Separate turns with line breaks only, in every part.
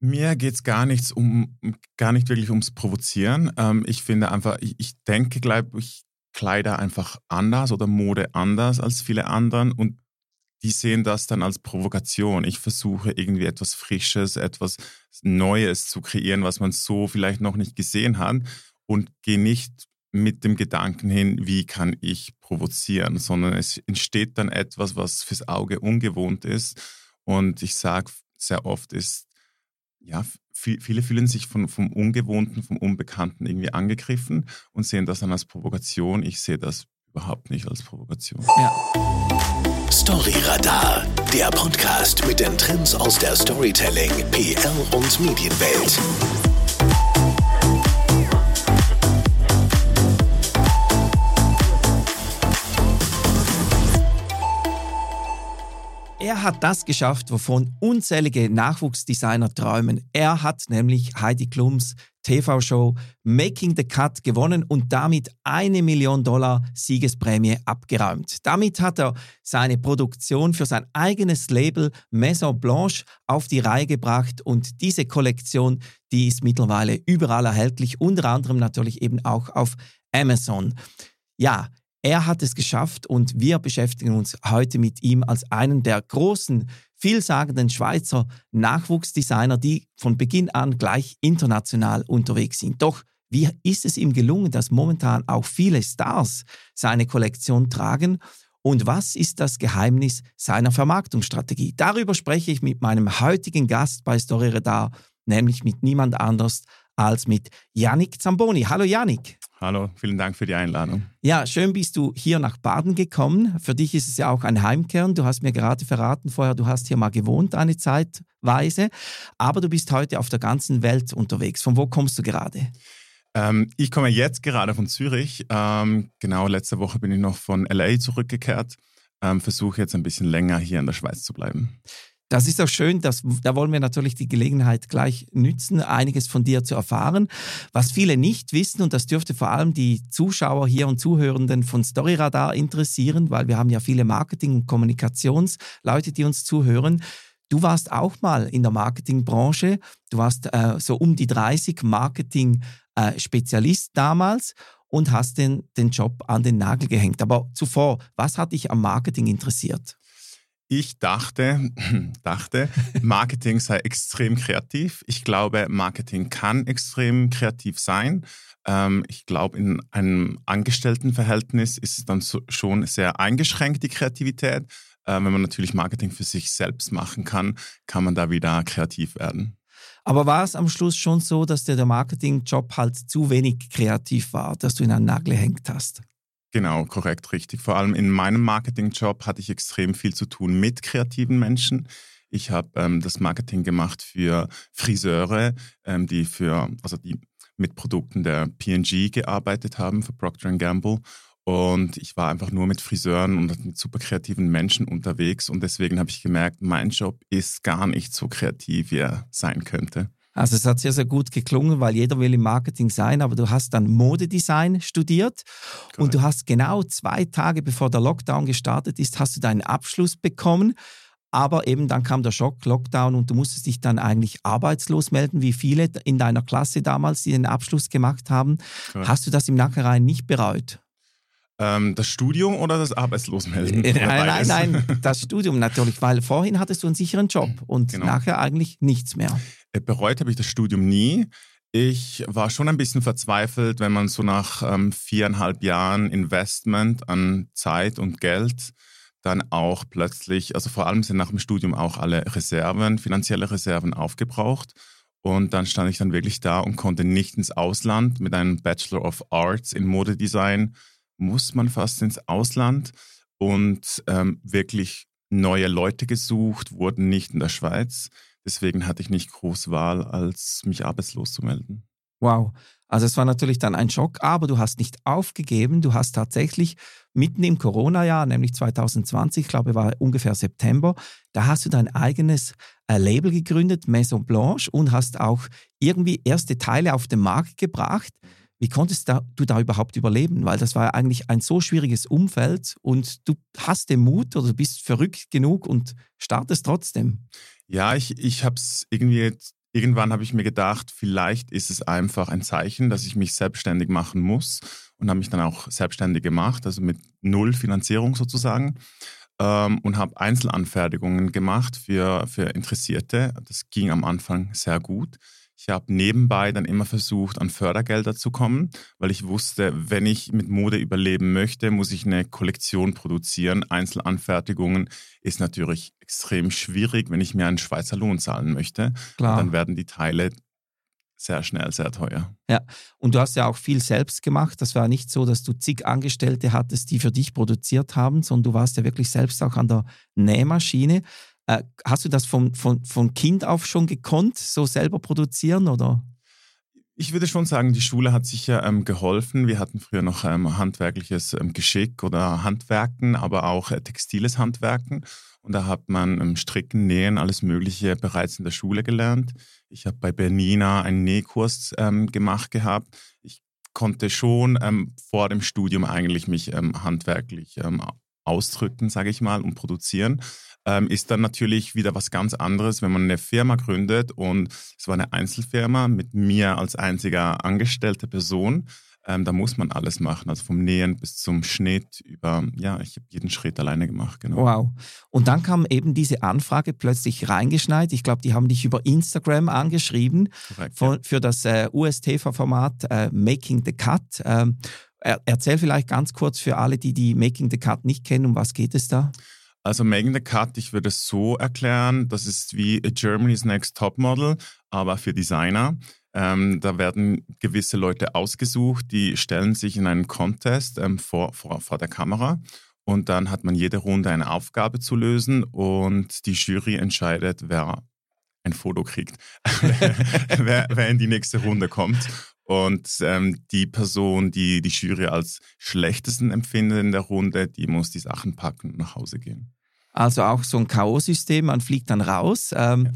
Mir geht es gar nichts um, gar nicht wirklich ums Provozieren. Ähm, ich finde einfach, ich, ich denke, glaube ich, Kleider einfach anders oder Mode anders als viele anderen und die sehen das dann als Provokation. Ich versuche irgendwie etwas Frisches, etwas Neues zu kreieren, was man so vielleicht noch nicht gesehen hat und gehe nicht mit dem Gedanken hin, wie kann ich provozieren, sondern es entsteht dann etwas, was fürs Auge ungewohnt ist. Und ich sage sehr oft ist, ja, viele fühlen sich von, vom Ungewohnten, vom Unbekannten irgendwie angegriffen und sehen das dann als Provokation. Ich sehe das überhaupt nicht als Provokation.
Ja. Storyradar, der Podcast mit den Trends aus der Storytelling, PR und Medienwelt.
Er hat das geschafft, wovon unzählige Nachwuchsdesigner träumen. Er hat nämlich Heidi Klums TV-Show Making the Cut gewonnen und damit eine Million Dollar Siegesprämie abgeräumt. Damit hat er seine Produktion für sein eigenes Label Maison Blanche auf die Reihe gebracht und diese Kollektion, die ist mittlerweile überall erhältlich, unter anderem natürlich eben auch auf Amazon. Ja, er hat es geschafft und wir beschäftigen uns heute mit ihm als einen der großen, vielsagenden Schweizer Nachwuchsdesigner, die von Beginn an gleich international unterwegs sind. Doch wie ist es ihm gelungen, dass momentan auch viele Stars seine Kollektion tragen? Und was ist das Geheimnis seiner Vermarktungsstrategie? Darüber spreche ich mit meinem heutigen Gast bei Story Radar, nämlich mit niemand anders als mit Yannick Zamboni. Hallo Yannick.
Hallo, vielen Dank für die Einladung.
Ja, schön bist du hier nach Baden gekommen. Für dich ist es ja auch ein Heimkern. Du hast mir gerade verraten vorher, du hast hier mal gewohnt eine Zeitweise, aber du bist heute auf der ganzen Welt unterwegs. Von wo kommst du gerade?
Ähm, ich komme jetzt gerade von Zürich. Ähm, genau, letzte Woche bin ich noch von LA zurückgekehrt. Ähm, versuche jetzt ein bisschen länger hier in der Schweiz zu bleiben.
Das ist auch schön, dass, da wollen wir natürlich die Gelegenheit gleich nützen, einiges von dir zu erfahren. Was viele nicht wissen, und das dürfte vor allem die Zuschauer hier und Zuhörenden von Storyradar interessieren, weil wir haben ja viele Marketing- und Kommunikationsleute, die uns zuhören. Du warst auch mal in der Marketingbranche. Du warst äh, so um die 30 Marketing-Spezialist äh, damals und hast den, den Job an den Nagel gehängt. Aber zuvor, was hat dich am Marketing interessiert?
Ich dachte, dachte, Marketing sei extrem kreativ. Ich glaube, Marketing kann extrem kreativ sein. Ähm, ich glaube, in einem Angestelltenverhältnis ist es dann schon sehr eingeschränkt, die Kreativität. Äh, wenn man natürlich Marketing für sich selbst machen kann, kann man da wieder kreativ werden.
Aber war es am Schluss schon so, dass der, der Marketingjob halt zu wenig kreativ war, dass du ihn an den Nagel gehängt hast?
Genau, korrekt, richtig. Vor allem in meinem Marketingjob hatte ich extrem viel zu tun mit kreativen Menschen. Ich habe ähm, das Marketing gemacht für Friseure, ähm, die für, also die mit Produkten der P&G gearbeitet haben, für Procter Gamble. Und ich war einfach nur mit Friseuren und mit super kreativen Menschen unterwegs. Und deswegen habe ich gemerkt, mein Job ist gar nicht so kreativ, wie er sein könnte.
Also es hat sehr, sehr gut geklungen, weil jeder will im Marketing sein, aber du hast dann Modedesign studiert Correct. und du hast genau zwei Tage bevor der Lockdown gestartet ist, hast du deinen Abschluss bekommen. Aber eben dann kam der Schock, Lockdown und du musstest dich dann eigentlich arbeitslos melden, wie viele in deiner Klasse damals, die den Abschluss gemacht haben. Correct. Hast du das im Nachhinein nicht bereut?
Ähm, das Studium oder das Arbeitslosmelden?
Nein, nein, nein, das Studium natürlich, weil vorhin hattest du einen sicheren Job und genau. nachher eigentlich nichts mehr.
Äh, bereut habe ich das Studium nie. Ich war schon ein bisschen verzweifelt, wenn man so nach ähm, viereinhalb Jahren Investment an Zeit und Geld dann auch plötzlich, also vor allem sind nach dem Studium auch alle Reserven, finanzielle Reserven aufgebraucht. Und dann stand ich dann wirklich da und konnte nicht ins Ausland mit einem Bachelor of Arts in Modedesign muss man fast ins Ausland und ähm, wirklich neue Leute gesucht, wurden nicht in der Schweiz. Deswegen hatte ich nicht groß Wahl, als mich arbeitslos zu melden.
Wow. Also es war natürlich dann ein Schock, aber du hast nicht aufgegeben. Du hast tatsächlich mitten im Corona-Jahr, nämlich 2020, ich glaube, war ungefähr September, da hast du dein eigenes äh, Label gegründet, Maison Blanche, und hast auch irgendwie erste Teile auf den Markt gebracht. Wie konntest du da überhaupt überleben? Weil das war ja eigentlich ein so schwieriges Umfeld und du hast den Mut oder du bist verrückt genug und startest trotzdem.
Ja, ich, ich habe es irgendwie irgendwann habe ich mir gedacht, vielleicht ist es einfach ein Zeichen, dass ich mich selbstständig machen muss und habe mich dann auch selbstständig gemacht, also mit null Finanzierung sozusagen ähm, und habe Einzelanfertigungen gemacht für, für Interessierte. Das ging am Anfang sehr gut. Ich habe nebenbei dann immer versucht, an Fördergelder zu kommen, weil ich wusste, wenn ich mit Mode überleben möchte, muss ich eine Kollektion produzieren. Einzelanfertigungen ist natürlich extrem schwierig, wenn ich mir einen Schweizer Lohn zahlen möchte. Klar. dann werden die Teile sehr schnell sehr teuer.
Ja, und du hast ja auch viel selbst gemacht. Das war nicht so, dass du zig Angestellte hattest, die für dich produziert haben, sondern du warst ja wirklich selbst auch an der Nähmaschine. Äh, hast du das von, von, von Kind auf schon gekonnt, so selber produzieren oder?
Ich würde schon sagen, die Schule hat sicher ähm, geholfen. Wir hatten früher noch ähm, handwerkliches ähm, Geschick oder Handwerken, aber auch äh, textiles Handwerken. Und da hat man ähm, Stricken, Nähen, alles Mögliche bereits in der Schule gelernt. Ich habe bei Bernina einen Nähkurs ähm, gemacht gehabt. Ich konnte schon ähm, vor dem Studium eigentlich mich handwerklich ausdrücken, sage ich mal, und produzieren ähm, ist dann natürlich wieder was ganz anderes, wenn man eine Firma gründet und es war eine Einzelfirma mit mir als einziger angestellte Person. Ähm, da muss man alles machen, also vom Nähen bis zum Schnitt über, ja, ich habe jeden Schritt alleine gemacht, genau.
Wow. Und dann kam eben diese Anfrage plötzlich reingeschneit. Ich glaube, die haben dich über Instagram angeschrieben Korrekt, für, ja. für das äh, USTV-Format äh, Making the Cut. Ähm, erzähl vielleicht ganz kurz für alle, die die Making the Cut nicht kennen, um was geht es da?
Also Megan the Cut, ich würde es so erklären, das ist wie Germany's Next Top Model, aber für Designer. Ähm, da werden gewisse Leute ausgesucht, die stellen sich in einen Contest ähm, vor, vor, vor der Kamera und dann hat man jede Runde eine Aufgabe zu lösen und die Jury entscheidet, wer ein Foto kriegt, wer, wer, in die nächste Runde kommt. Und ähm, die Person, die die Jury als schlechtesten empfindet in der Runde, die muss die Sachen packen und nach Hause gehen.
Also auch so ein K.O.-System, man fliegt dann raus. Ähm, ja.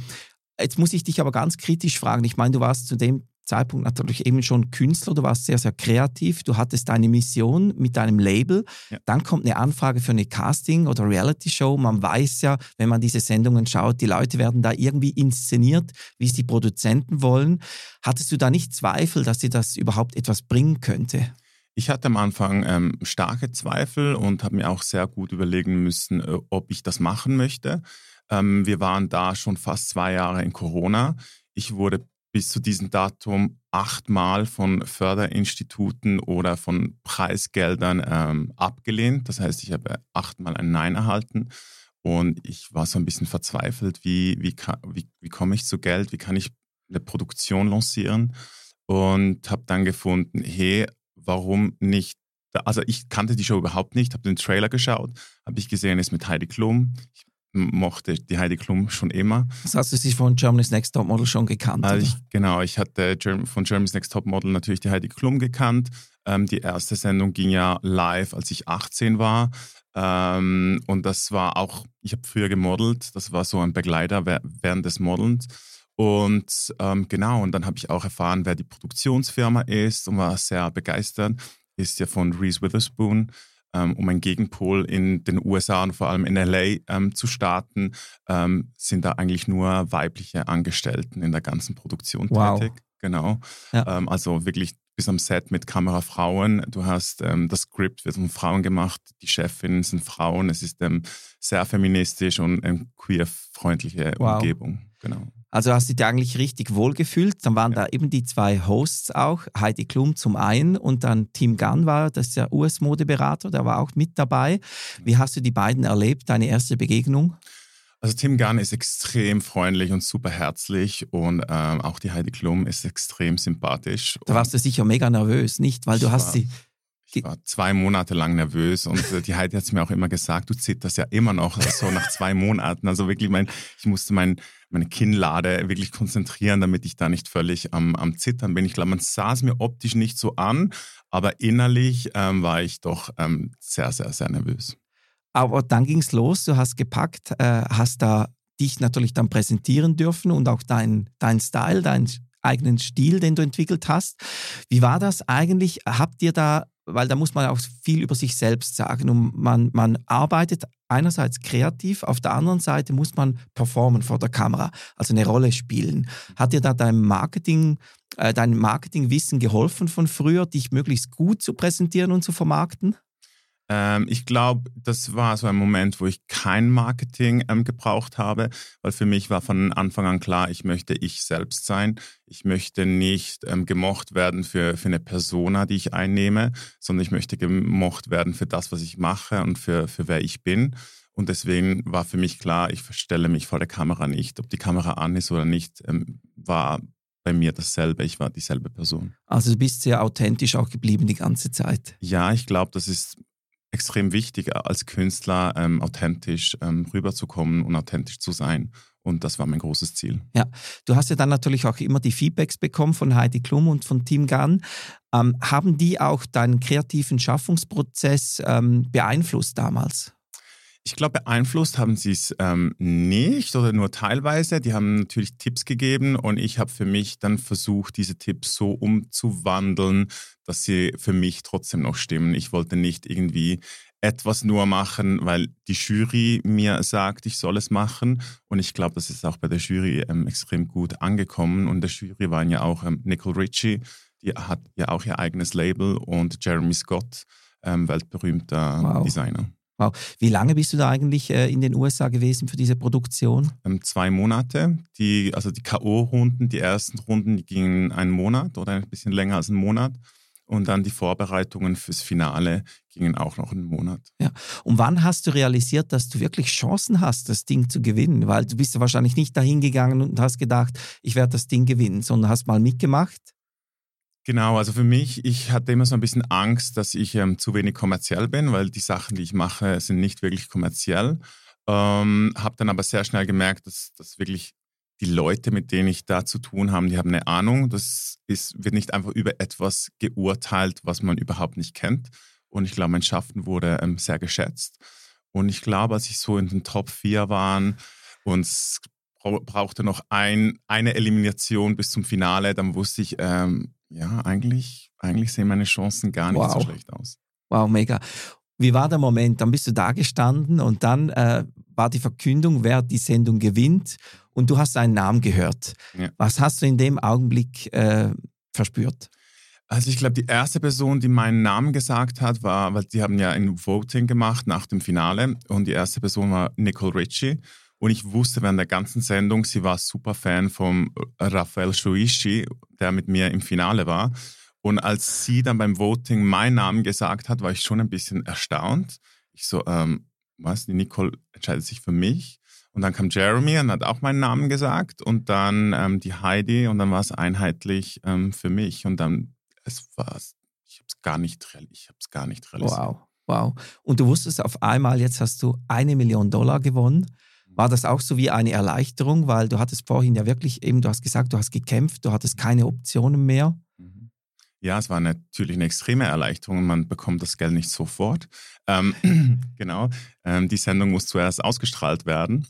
Jetzt muss ich dich aber ganz kritisch fragen. Ich meine, du warst zu dem Zeitpunkt natürlich eben schon Künstler, du warst sehr, sehr kreativ, du hattest deine Mission mit deinem Label. Ja. Dann kommt eine Anfrage für eine Casting- oder Reality-Show. Man weiß ja, wenn man diese Sendungen schaut, die Leute werden da irgendwie inszeniert, wie es die Produzenten wollen. Hattest du da nicht Zweifel, dass dir das überhaupt etwas bringen könnte?
Ich hatte am Anfang ähm, starke Zweifel und habe mir auch sehr gut überlegen müssen, äh, ob ich das machen möchte. Ähm, wir waren da schon fast zwei Jahre in Corona. Ich wurde bis zu diesem Datum achtmal von Förderinstituten oder von Preisgeldern ähm, abgelehnt. Das heißt, ich habe achtmal ein Nein erhalten. Und ich war so ein bisschen verzweifelt, wie, wie, wie, wie komme ich zu Geld, wie kann ich eine Produktion lancieren. Und habe dann gefunden, hey, warum nicht also ich kannte die Show überhaupt nicht, habe den Trailer geschaut, habe ich gesehen, ist mit Heidi Klum. Ich mochte die Heidi Klum schon immer.
Das hast du sie von Germany's Next Top Model schon gekannt?
Also ich, genau, ich hatte von Germany's Next Top Model natürlich die Heidi Klum gekannt. Ähm, die erste Sendung ging ja live, als ich 18 war. Ähm, und das war auch, ich habe früher gemodelt, das war so ein Begleiter während des Modelns. Und ähm, genau, und dann habe ich auch erfahren, wer die Produktionsfirma ist und war sehr begeistert. Ist ja von Reese Witherspoon, um einen Gegenpol in den USA und vor allem in LA ähm, zu starten, ähm, sind da eigentlich nur weibliche Angestellten in der ganzen Produktion wow. tätig. Genau. Ja. Ähm, also wirklich bis am Set mit Kamerafrauen. Du hast ähm, das Skript wird von Frauen gemacht, die Chefinnen sind Frauen. Es ist ähm, sehr feministisch und eine queer-freundliche wow. Umgebung. Genau.
Also hast du dich eigentlich richtig wohlgefühlt. Dann waren ja. da eben die zwei Hosts auch, Heidi Klum zum einen und dann Tim Gunn war, das ist der US-Modeberater, der war auch mit dabei. Wie hast du die beiden erlebt, deine erste Begegnung?
Also Tim Gunn ist extrem freundlich und super herzlich und ähm, auch die Heidi Klum ist extrem sympathisch.
Da warst du sicher mega nervös, nicht? Weil du hast sie
ich war zwei Monate lang nervös und äh, die Heidi hat es mir auch immer gesagt, du zitterst ja immer noch so nach zwei Monaten. Also wirklich, mein, ich musste mein, meine Kinnlade wirklich konzentrieren, damit ich da nicht völlig am, am Zittern bin. Ich glaube, man sah es mir optisch nicht so an, aber innerlich ähm, war ich doch ähm, sehr, sehr, sehr nervös.
Aber dann ging es los, du hast gepackt, äh, hast da dich natürlich dann präsentieren dürfen und auch dein, dein Style, dein eigenen Stil, den du entwickelt hast. Wie war das eigentlich? Habt ihr da, weil da muss man auch viel über sich selbst sagen und man, man arbeitet einerseits kreativ, auf der anderen Seite muss man performen vor der Kamera, also eine Rolle spielen. Hat dir da dein Marketing, äh, dein Marketingwissen geholfen von früher, dich möglichst gut zu präsentieren und zu vermarkten?
Ähm, ich glaube, das war so ein Moment, wo ich kein Marketing ähm, gebraucht habe, weil für mich war von Anfang an klar, ich möchte ich selbst sein. Ich möchte nicht ähm, gemocht werden für, für eine Persona, die ich einnehme, sondern ich möchte gemocht werden für das, was ich mache und für, für wer ich bin. Und deswegen war für mich klar, ich verstelle mich vor der Kamera nicht. Ob die Kamera an ist oder nicht, ähm, war bei mir dasselbe. Ich war dieselbe Person.
Also du bist sehr authentisch auch geblieben die ganze Zeit.
Ja, ich glaube, das ist extrem wichtig, als Künstler ähm, authentisch ähm, rüberzukommen und authentisch zu sein. Und das war mein großes Ziel.
Ja, du hast ja dann natürlich auch immer die Feedbacks bekommen von Heidi Klum und von Team Gunn. Ähm, haben die auch deinen kreativen Schaffungsprozess ähm, beeinflusst damals?
Ich glaube, beeinflusst haben sie es ähm, nicht oder nur teilweise. Die haben natürlich Tipps gegeben und ich habe für mich dann versucht, diese Tipps so umzuwandeln, dass sie für mich trotzdem noch stimmen. Ich wollte nicht irgendwie etwas nur machen, weil die Jury mir sagt, ich soll es machen. Und ich glaube, das ist auch bei der Jury ähm, extrem gut angekommen. Und der Jury waren ja auch ähm, Nicole Ritchie, die hat ja auch ihr eigenes Label und Jeremy Scott, ähm, weltberühmter wow. Designer.
Wow. Wie lange bist du da eigentlich äh, in den USA gewesen für diese Produktion?
Ähm, zwei Monate. Die, also die K.O.-Runden, die ersten Runden, die gingen einen Monat oder ein bisschen länger als einen Monat. Und dann die Vorbereitungen fürs Finale gingen auch noch einen Monat.
Ja. Und wann hast du realisiert, dass du wirklich Chancen hast, das Ding zu gewinnen? Weil du bist ja wahrscheinlich nicht dahin gegangen und hast gedacht, ich werde das Ding gewinnen, sondern hast mal mitgemacht
Genau, also für mich, ich hatte immer so ein bisschen Angst, dass ich ähm, zu wenig kommerziell bin, weil die Sachen, die ich mache, sind nicht wirklich kommerziell. Ähm, habe dann aber sehr schnell gemerkt, dass, dass wirklich die Leute, mit denen ich da zu tun habe, die haben eine Ahnung. Das ist, wird nicht einfach über etwas geurteilt, was man überhaupt nicht kennt. Und ich glaube, mein Schaffen wurde ähm, sehr geschätzt. Und ich glaube, als ich so in den Top 4 war und es brauchte noch ein, eine Elimination bis zum Finale, dann wusste ich, ähm, ja, eigentlich, eigentlich sehen meine Chancen gar nicht wow. so schlecht aus.
Wow, mega. Wie war der Moment? Dann bist du da gestanden und dann äh, war die Verkündung, wer die Sendung gewinnt und du hast einen Namen gehört. Ja. Was hast du in dem Augenblick äh, verspürt?
Also ich glaube, die erste Person, die meinen Namen gesagt hat, war, weil die haben ja ein Voting gemacht nach dem Finale und die erste Person war Nicole Ritchie. Und ich wusste während der ganzen Sendung, sie war super Fan von Rafael Shuichi, der mit mir im Finale war. Und als sie dann beim Voting meinen Namen gesagt hat, war ich schon ein bisschen erstaunt. Ich so, ähm, was, die Nicole entscheidet sich für mich. Und dann kam Jeremy und hat auch meinen Namen gesagt. Und dann ähm, die Heidi und dann war es einheitlich ähm, für mich. Und dann, es war, ich habe es gar nicht, ich habe es gar nicht realisiert.
Wow, wow. Und du wusstest auf einmal, jetzt hast du eine Million Dollar gewonnen. War das auch so wie eine Erleichterung, weil du hattest vorhin ja wirklich eben, du hast gesagt, du hast gekämpft, du hattest keine Optionen mehr? Mhm.
Ja, es war natürlich eine extreme Erleichterung. Man bekommt das Geld nicht sofort. Ähm, genau. Ähm, die Sendung muss zuerst ausgestrahlt werden.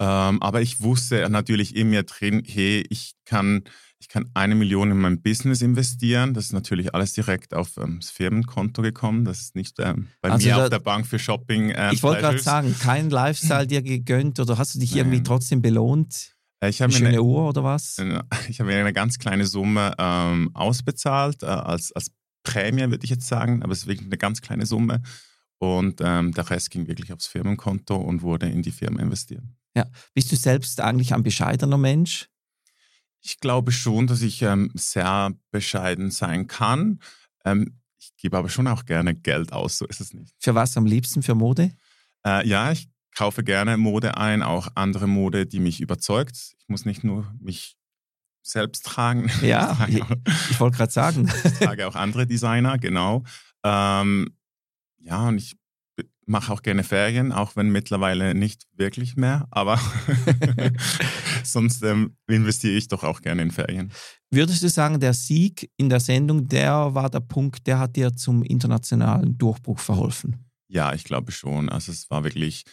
Ähm, aber ich wusste natürlich in mir drin, hey, ich kann ich kann eine Million in mein Business investieren. Das ist natürlich alles direkt auf ähm, das Firmenkonto gekommen. Das ist nicht ähm, bei also mir da, auf der Bank für Shopping.
Ähm, ich wollte gerade sagen, kein Lifestyle dir gegönnt oder hast du dich Nein. irgendwie trotzdem belohnt?
Äh, ich habe
eine schöne Uhr oder was?
Ich habe mir eine ganz kleine Summe ähm, ausbezahlt, äh, als, als Prämie würde ich jetzt sagen, aber es ist wirklich eine ganz kleine Summe. Und ähm, der Rest ging wirklich aufs Firmenkonto und wurde in die Firma investiert.
Ja. Bist du selbst eigentlich ein bescheidener Mensch?
Ich glaube schon, dass ich ähm, sehr bescheiden sein kann. Ähm, ich gebe aber schon auch gerne Geld aus, so ist es nicht.
Für was am liebsten? Für Mode?
Äh, ja, ich kaufe gerne Mode ein, auch andere Mode, die mich überzeugt. Ich muss nicht nur mich selbst tragen.
Ja, ich, ich wollte gerade sagen.
Ich trage auch andere Designer, genau. Ähm, ja, und ich mache auch gerne Ferien, auch wenn mittlerweile nicht wirklich mehr, aber sonst ähm, investiere ich doch auch gerne in Ferien.
Würdest du sagen, der Sieg in der Sendung, der war der Punkt, der hat dir zum internationalen Durchbruch verholfen?
Ja, ich glaube schon. Also es war wirklich,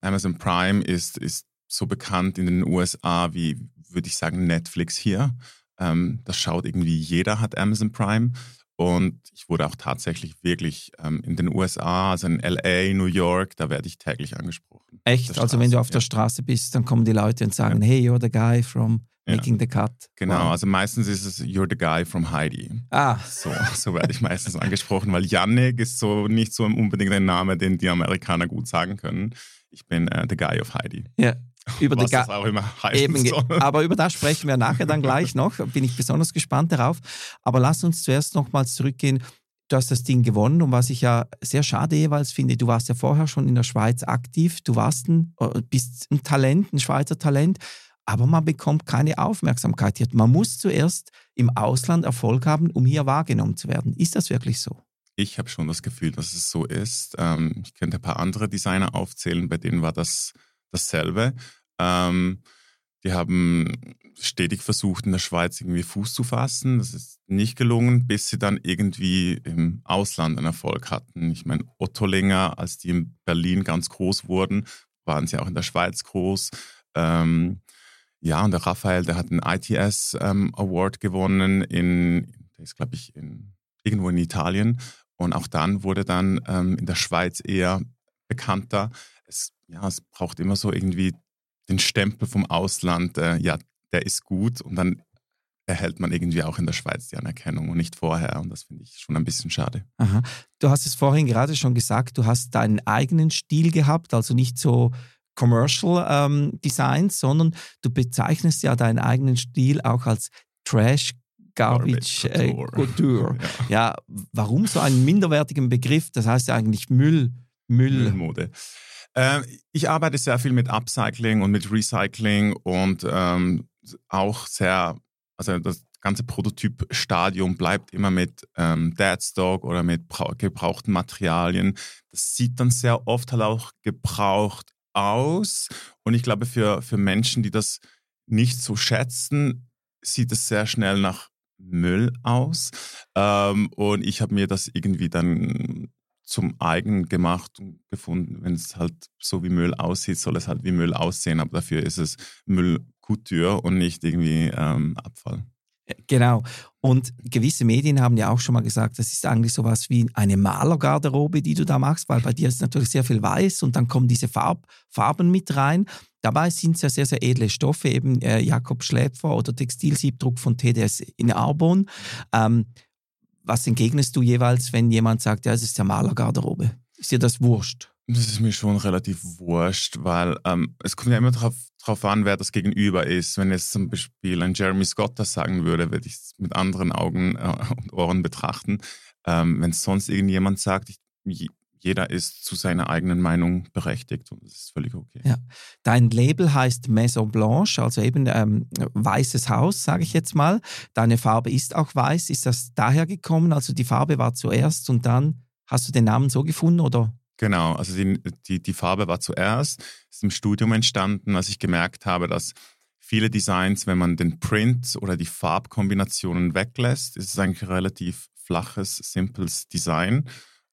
Amazon Prime ist, ist so bekannt in den USA wie würde ich sagen, Netflix hier. Ähm, das schaut irgendwie jeder, hat Amazon Prime. Und ich wurde auch tatsächlich wirklich ähm, in den USA, also in LA, New York, da werde ich täglich angesprochen.
Echt? Also wenn du auf ja. der Straße bist, dann kommen die Leute und sagen, ja. hey, you're the guy from Making ja. the Cut.
Genau, wow. also meistens ist es You're the guy from Heidi.
Ah.
So, so werde ich meistens angesprochen, weil Yannick ist so nicht so unbedingt ein Name, den die Amerikaner gut sagen können. Ich bin äh, the guy of Heidi.
Ja,
über Was das auch immer
eben, soll. Aber über das sprechen wir nachher dann gleich noch. Bin ich besonders gespannt darauf. Aber lass uns zuerst nochmals zurückgehen. Du hast das Ding gewonnen und was ich ja sehr schade jeweils finde, du warst ja vorher schon in der Schweiz aktiv, du warst ein, äh, bist ein Talent, ein Schweizer Talent, aber man bekommt keine Aufmerksamkeit hier. Man muss zuerst im Ausland Erfolg haben, um hier wahrgenommen zu werden. Ist das wirklich so?
Ich habe schon das Gefühl, dass es so ist. Ähm, ich könnte ein paar andere Designer aufzählen, bei denen war das dasselbe. Ähm, die haben stetig versucht, in der Schweiz irgendwie Fuß zu fassen. Das ist nicht gelungen, bis sie dann irgendwie im Ausland einen Erfolg hatten. Ich meine, Ottolinger, als die in Berlin ganz groß wurden, waren sie auch in der Schweiz groß. Ähm, ja, und der Raphael, der hat einen ITS ähm, Award gewonnen in, der ist glaube ich in, irgendwo in Italien. Und auch dann wurde dann ähm, in der Schweiz eher bekannter. Es, ja, es braucht immer so irgendwie den Stempel vom Ausland, äh, ja, der ist gut und dann erhält man irgendwie auch in der Schweiz die Anerkennung und nicht vorher. Und das finde ich schon ein bisschen schade.
Aha. Du hast es vorhin gerade schon gesagt, du hast deinen eigenen Stil gehabt, also nicht so Commercial ähm, Designs, sondern du bezeichnest ja deinen eigenen Stil auch als Trash Garbage. Äh, Couture. ja. ja. warum so einen minderwertigen Begriff? Das heißt ja eigentlich Müll. Müll.
Müllmode. Äh, ich arbeite sehr viel mit Upcycling und mit Recycling und ähm, auch sehr, also das ganze Prototypstadium bleibt immer mit ähm, Deadstock oder mit gebrauchten Materialien. Das sieht dann sehr oft halt auch gebraucht aus. Und ich glaube, für, für Menschen, die das nicht so schätzen, sieht es sehr schnell nach Müll aus. Ähm, und ich habe mir das irgendwie dann zum eigen gemacht und gefunden. Wenn es halt so wie Müll aussieht, soll es halt wie Müll aussehen, aber dafür ist es Müllkultur und nicht irgendwie ähm, Abfall.
Genau. Und gewisse Medien haben ja auch schon mal gesagt, das ist eigentlich sowas wie eine Malergarderobe, die du da machst, weil bei dir ist natürlich sehr viel weiß und dann kommen diese Farb, Farben mit rein. Dabei sind es ja sehr, sehr edle Stoffe, eben äh, Jakob Schläpfer oder Textilsiebdruck von TDS in Arbon. Ähm, was entgegnest du jeweils, wenn jemand sagt, ja, es ist ja Malergarderobe? Ist dir das wurscht?
Das ist mir schon relativ wurscht, weil ähm, es kommt ja immer darauf an, wer das Gegenüber ist. Wenn jetzt zum Beispiel ein Jeremy Scott das sagen würde, würde ich es mit anderen Augen äh, und Ohren betrachten. Ähm, wenn es sonst irgendjemand sagt, ich, jeder ist zu seiner eigenen Meinung berechtigt und das ist völlig okay.
Ja. Dein Label heißt Maison Blanche, also eben ähm, weißes Haus, sage ich jetzt mal. Deine Farbe ist auch weiß. Ist das daher gekommen? Also die Farbe war zuerst und dann hast du den Namen so gefunden oder?
Genau, also die, die, die Farbe war zuerst, ist im Studium entstanden, als ich gemerkt habe, dass viele Designs, wenn man den Print oder die Farbkombinationen weglässt, ist es eigentlich ein relativ flaches, simples Design.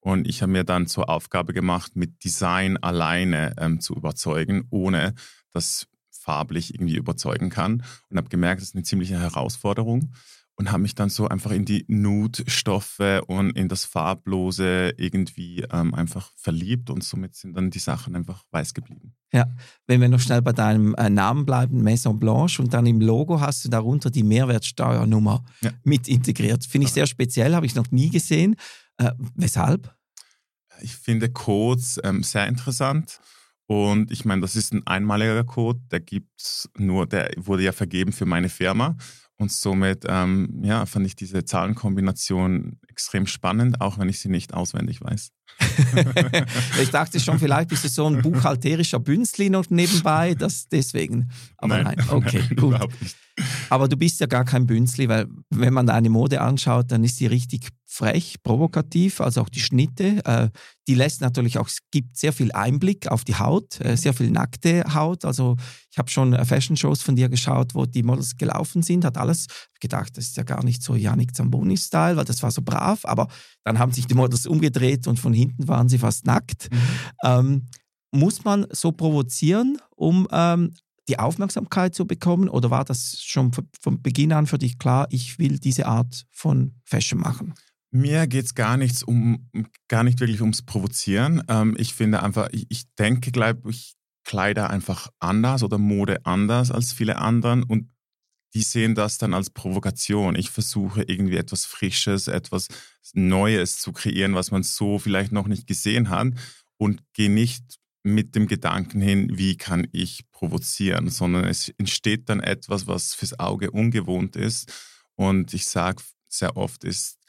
Und ich habe mir dann zur Aufgabe gemacht, mit Design alleine ähm, zu überzeugen, ohne dass farblich irgendwie überzeugen kann. Und habe gemerkt, das ist eine ziemliche Herausforderung. Und habe mich dann so einfach in die Nude-Stoffe und in das Farblose irgendwie ähm, einfach verliebt. Und somit sind dann die Sachen einfach weiß geblieben.
Ja, wenn wir noch schnell bei deinem äh, Namen bleiben, Maison Blanche, und dann im Logo hast du darunter die Mehrwertsteuernummer ja. mit integriert. Finde ich sehr speziell, habe ich noch nie gesehen. Äh, weshalb?
Ich finde Codes ähm, sehr interessant. Und ich meine, das ist ein einmaliger Code, der gibt's nur, der wurde ja vergeben für meine Firma. Und somit ähm, ja, fand ich diese Zahlenkombination extrem spannend, auch wenn ich sie nicht auswendig weiß.
ich dachte schon, vielleicht bist du so ein buchhalterischer Bünzli noch nebenbei, das deswegen. Aber nein, nein okay, nein, gut. Aber du bist ja gar kein Bünzli, weil wenn man deine Mode anschaut, dann ist sie richtig frech, provokativ, also auch die Schnitte. Äh, die lässt natürlich auch, es gibt sehr viel Einblick auf die Haut, äh, sehr viel nackte Haut. Also ich habe schon äh, Fashion-Shows von dir geschaut, wo die Models gelaufen sind, hat alles gedacht, das ist ja gar nicht so Yannick Zamboni-Style, weil das war so brav. Aber dann haben sich die Models umgedreht und von hinten waren sie fast nackt. Mhm. Ähm, muss man so provozieren, um ähm, die Aufmerksamkeit zu bekommen oder war das schon von Beginn an für dich klar, ich will diese Art von Fashion machen?
Mir geht es gar nichts um, gar nicht wirklich ums Provozieren. Ähm, ich finde einfach, ich, ich denke, glaube ich, Kleider einfach anders oder Mode anders als viele anderen und die sehen das dann als Provokation. Ich versuche irgendwie etwas Frisches, etwas Neues zu kreieren, was man so vielleicht noch nicht gesehen hat und gehe nicht mit dem Gedanken hin, wie kann ich provozieren, sondern es entsteht dann etwas, was fürs Auge ungewohnt ist. Und ich sage sehr oft ist,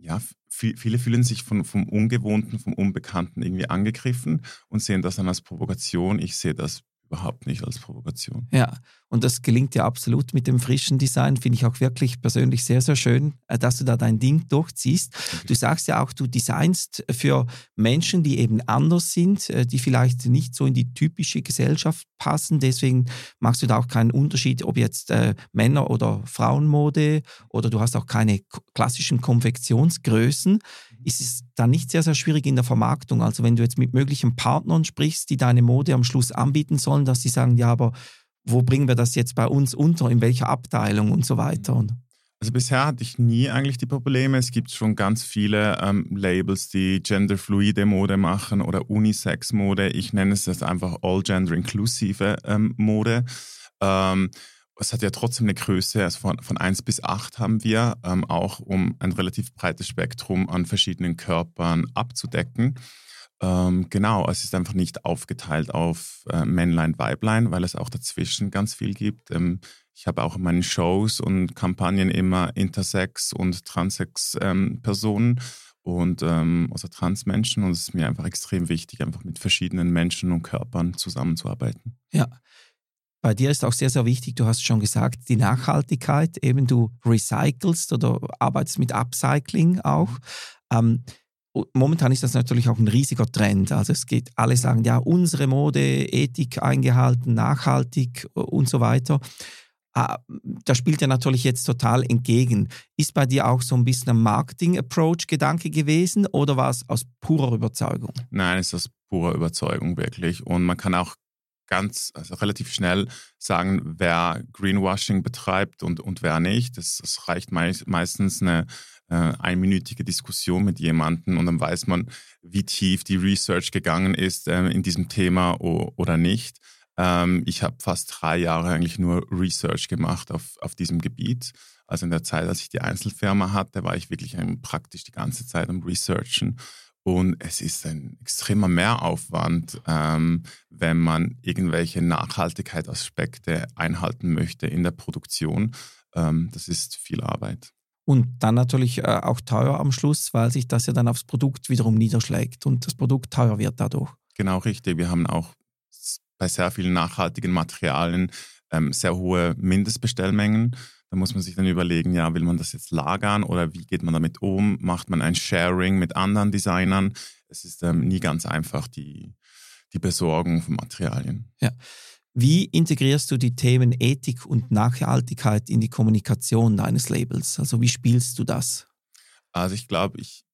ja, viele fühlen sich von, vom Ungewohnten, vom Unbekannten irgendwie angegriffen und sehen das dann als Provokation. Ich sehe das überhaupt nicht als Provokation.
Ja, und das gelingt ja absolut mit dem frischen Design. Finde ich auch wirklich persönlich sehr, sehr schön, äh, dass du da dein Ding durchziehst. Okay. Du sagst ja auch, du designst für Menschen, die eben anders sind, äh, die vielleicht nicht so in die typische Gesellschaft passen. Deswegen machst du da auch keinen Unterschied, ob jetzt äh, Männer- oder Frauenmode oder du hast auch keine klassischen Konfektionsgrößen. Ist es dann nicht sehr, sehr schwierig in der Vermarktung? Also wenn du jetzt mit möglichen Partnern sprichst, die deine Mode am Schluss anbieten sollen, dass sie sagen, ja, aber wo bringen wir das jetzt bei uns unter, in welcher Abteilung und so weiter.
Also bisher hatte ich nie eigentlich die Probleme. Es gibt schon ganz viele ähm, Labels, die genderfluide Mode machen oder Unisex-Mode. Ich nenne es jetzt einfach all-gender-inklusive ähm, Mode. Ähm, es hat ja trotzdem eine Größe, also von, von 1 bis 8 haben wir, ähm, auch um ein relativ breites Spektrum an verschiedenen Körpern abzudecken. Ähm, genau, es ist einfach nicht aufgeteilt auf äh, Männlein, Weiblein, weil es auch dazwischen ganz viel gibt. Ähm, ich habe auch in meinen Shows und Kampagnen immer Intersex- und Transex-Personen ähm, und also Transmenschen und es ist mir einfach extrem wichtig, einfach mit verschiedenen Menschen und Körpern zusammenzuarbeiten.
Ja. Bei dir ist auch sehr, sehr wichtig, du hast schon gesagt, die Nachhaltigkeit, eben du recycelst oder arbeitest mit Upcycling auch. Ähm, momentan ist das natürlich auch ein riesiger Trend. Also es geht, alle sagen, ja, unsere Mode, Ethik eingehalten, nachhaltig und so weiter. Ah, da spielt ja natürlich jetzt total entgegen. Ist bei dir auch so ein bisschen ein Marketing-Approach-Gedanke gewesen oder war es aus purer Überzeugung?
Nein, es ist aus purer Überzeugung wirklich. Und man kann auch ganz, also relativ schnell sagen, wer Greenwashing betreibt und, und wer nicht. Das, das reicht meist, meistens eine äh, einminütige Diskussion mit jemandem und dann weiß man, wie tief die Research gegangen ist äh, in diesem Thema oder nicht. Ähm, ich habe fast drei Jahre eigentlich nur Research gemacht auf, auf diesem Gebiet. Also in der Zeit, als ich die Einzelfirma hatte, war ich wirklich praktisch die ganze Zeit am Researchen. Und es ist ein extremer Mehraufwand, ähm, wenn man irgendwelche Nachhaltigkeitsaspekte einhalten möchte in der Produktion. Ähm, das ist viel Arbeit.
Und dann natürlich äh, auch teuer am Schluss, weil sich das ja dann aufs Produkt wiederum niederschlägt und das Produkt teuer wird dadurch.
Genau, richtig. Wir haben auch bei sehr vielen nachhaltigen Materialien ähm, sehr hohe Mindestbestellmengen. Da muss man sich dann überlegen, ja, will man das jetzt lagern oder wie geht man damit um? Macht man ein Sharing mit anderen Designern? Es ist ähm, nie ganz einfach, die, die Besorgung von Materialien.
Ja. Wie integrierst du die Themen Ethik und Nachhaltigkeit in die Kommunikation deines Labels? Also wie spielst du das?
Also ich glaube, ich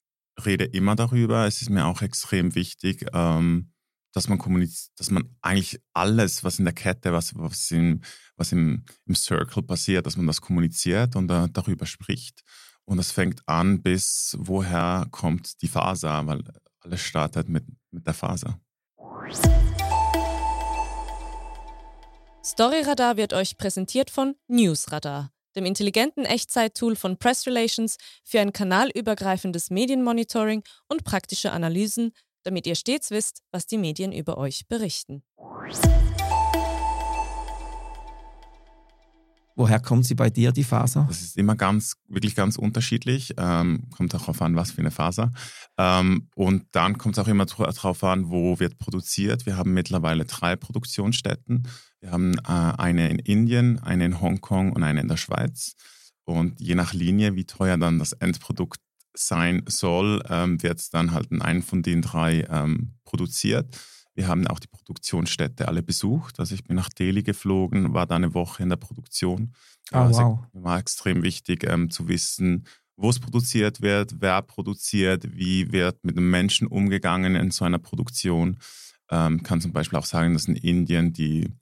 rede immer darüber. Es ist mir auch extrem wichtig, ähm, dass man kommuniziert, dass man eigentlich alles, was in der Kette, was, was, in, was im, im Circle passiert, dass man das kommuniziert und äh, darüber spricht. Und das fängt an bis woher kommt die Faser, weil alles startet mit, mit der Faser.
Storyradar wird euch präsentiert von Newsradar, dem intelligenten Echtzeit-Tool von Press Relations für ein kanalübergreifendes Medienmonitoring und praktische Analysen, damit ihr stets wisst, was die Medien über euch berichten.
Woher kommt sie bei dir, die Faser?
Das ist immer ganz, wirklich ganz unterschiedlich. Ähm, kommt auch darauf an, was für eine Faser. Ähm, und dann kommt es auch immer darauf an, wo wird produziert. Wir haben mittlerweile drei Produktionsstätten. Wir haben äh, eine in Indien, eine in Hongkong und eine in der Schweiz. Und je nach Linie, wie teuer dann das Endprodukt sein soll, ähm, wird dann halt in einem von den drei ähm, produziert. Wir haben auch die Produktionsstätte alle besucht. Also ich bin nach Delhi geflogen, war da eine Woche in der Produktion.
Oh, also wow.
war extrem wichtig ähm, zu wissen, wo es produziert wird, wer produziert, wie wird mit den Menschen umgegangen in so einer Produktion. Ähm, kann zum Beispiel auch sagen, dass in Indien die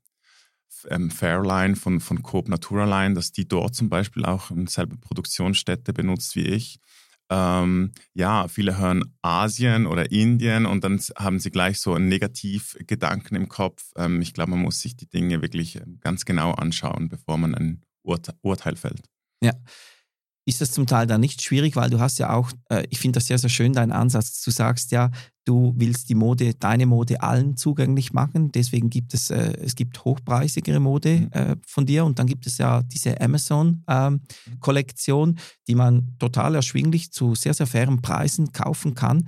ähm, Fairline von, von Coop Naturaline, dass die dort zum Beispiel auch selbe Produktionsstätte benutzt wie ich. Ähm, ja, viele hören Asien oder Indien und dann haben sie gleich so einen Negativgedanken im Kopf. Ähm, ich glaube, man muss sich die Dinge wirklich ähm, ganz genau anschauen, bevor man ein Urte Urteil fällt.
Ja, ist das zum Teil dann nicht schwierig, weil du hast ja auch, äh, ich finde das sehr, sehr schön, dein Ansatz. Du sagst ja, du willst die Mode, deine Mode allen zugänglich machen. Deswegen gibt es, äh, es gibt hochpreisigere Mode mhm. äh, von dir und dann gibt es ja diese Amazon-Kollektion, ähm, die man total erschwinglich zu sehr, sehr fairen Preisen kaufen kann.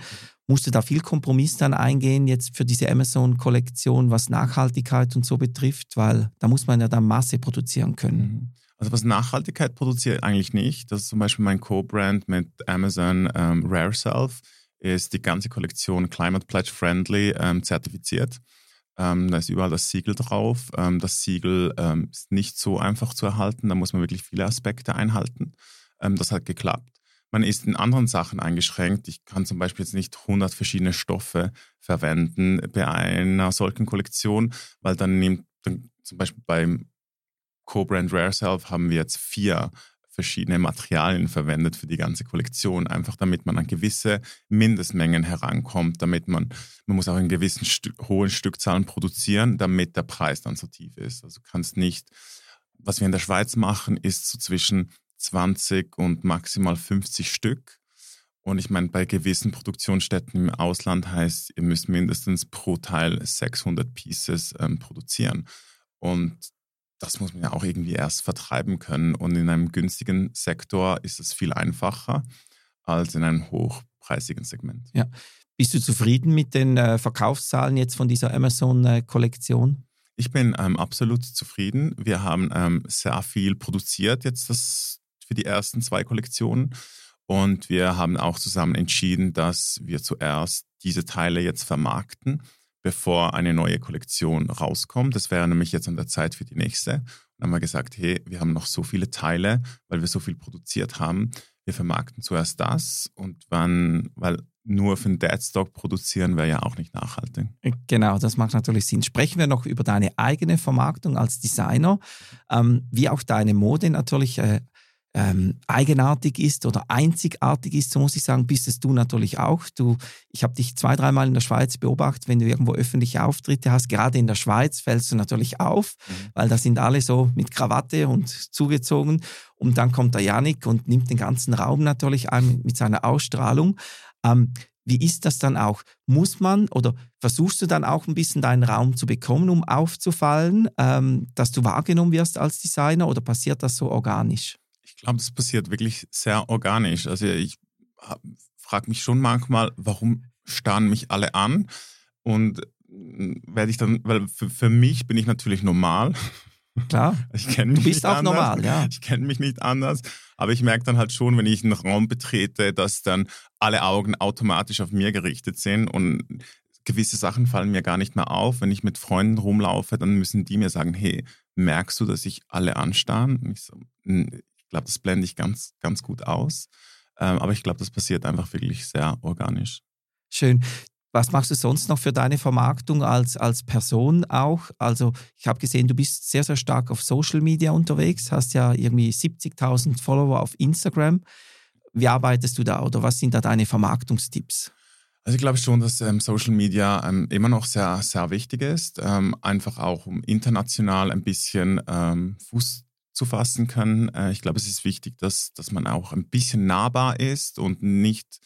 Musst du da viel Kompromiss dann eingehen jetzt für diese Amazon-Kollektion, was Nachhaltigkeit und so betrifft, weil da muss man ja dann Masse produzieren können. Mhm.
Also was Nachhaltigkeit produziert eigentlich nicht. Das ist zum Beispiel mein Co-Brand mit Amazon ähm, Rare Self, ist die ganze Kollektion Climate Pledge Friendly ähm, zertifiziert. Ähm, da ist überall das Siegel drauf. Ähm, das Siegel ähm, ist nicht so einfach zu erhalten. Da muss man wirklich viele Aspekte einhalten. Ähm, das hat geklappt. Man ist in anderen Sachen eingeschränkt. Ich kann zum Beispiel jetzt nicht 100 verschiedene Stoffe verwenden bei einer solchen Kollektion, weil dann nimmt dann zum Beispiel beim Co-Brand Rare Self haben wir jetzt vier verschiedene Materialien verwendet für die ganze Kollektion, einfach damit man an gewisse Mindestmengen herankommt, damit man, man muss auch in gewissen Stu hohen Stückzahlen produzieren, damit der Preis dann so tief ist. Also kannst nicht, was wir in der Schweiz machen, ist so zwischen 20 und maximal 50 Stück. Und ich meine, bei gewissen Produktionsstätten im Ausland heißt, ihr müsst mindestens pro Teil 600 Pieces ähm, produzieren. Und das muss man ja auch irgendwie erst vertreiben können. Und in einem günstigen Sektor ist es viel einfacher als in einem hochpreisigen Segment.
Ja. Bist du zufrieden mit den äh, Verkaufszahlen jetzt von dieser Amazon-Kollektion?
Ich bin ähm, absolut zufrieden. Wir haben ähm, sehr viel produziert jetzt das für die ersten zwei Kollektionen. Und wir haben auch zusammen entschieden, dass wir zuerst diese Teile jetzt vermarkten bevor eine neue Kollektion rauskommt. Das wäre nämlich jetzt an der Zeit für die nächste. Dann haben wir gesagt, hey, wir haben noch so viele Teile, weil wir so viel produziert haben. Wir vermarkten zuerst das und wann, weil nur für den Deadstock produzieren wäre ja auch nicht nachhaltig.
Genau, das macht natürlich Sinn. Sprechen wir noch über deine eigene Vermarktung als Designer, ähm, wie auch deine Mode natürlich äh, ähm, eigenartig ist oder einzigartig ist, so muss ich sagen, bist es du natürlich auch. Du, ich habe dich zwei, dreimal in der Schweiz beobachtet, wenn du irgendwo öffentliche Auftritte hast. Gerade in der Schweiz fällst du natürlich auf, mhm. weil da sind alle so mit Krawatte und zugezogen. Und dann kommt der Janik und nimmt den ganzen Raum natürlich ein mit seiner Ausstrahlung. Ähm, wie ist das dann auch? Muss man oder versuchst du dann auch ein bisschen deinen Raum zu bekommen, um aufzufallen, ähm, dass du wahrgenommen wirst als Designer oder passiert das so organisch?
Ich glaube, das passiert wirklich sehr organisch. Also ich frage mich schon manchmal, warum starren mich alle an? Und hm, werde ich dann, weil für, für mich bin ich natürlich normal.
Klar.
Ich kenne mich
du bist
nicht
auch
anders.
normal, ja.
Ich kenne mich nicht anders. Aber ich merke dann halt schon, wenn ich einen Raum betrete, dass dann alle Augen automatisch auf mir gerichtet sind und gewisse Sachen fallen mir gar nicht mehr auf. Wenn ich mit Freunden rumlaufe, dann müssen die mir sagen, hey, merkst du, dass sich alle anstarren? Und ich so, ich glaube, das blende ich ganz, ganz gut aus. Ähm, aber ich glaube, das passiert einfach wirklich sehr organisch.
Schön. Was machst du sonst noch für deine Vermarktung als, als Person auch? Also ich habe gesehen, du bist sehr, sehr stark auf Social Media unterwegs, hast ja irgendwie 70.000 Follower auf Instagram. Wie arbeitest du da oder was sind da deine Vermarktungstipps?
Also ich glaube schon, dass ähm, Social Media ähm, immer noch sehr, sehr wichtig ist, ähm, einfach auch um international ein bisschen ähm, Fuß zu fassen können. Äh, ich glaube, es ist wichtig, dass, dass man auch ein bisschen nahbar ist und nicht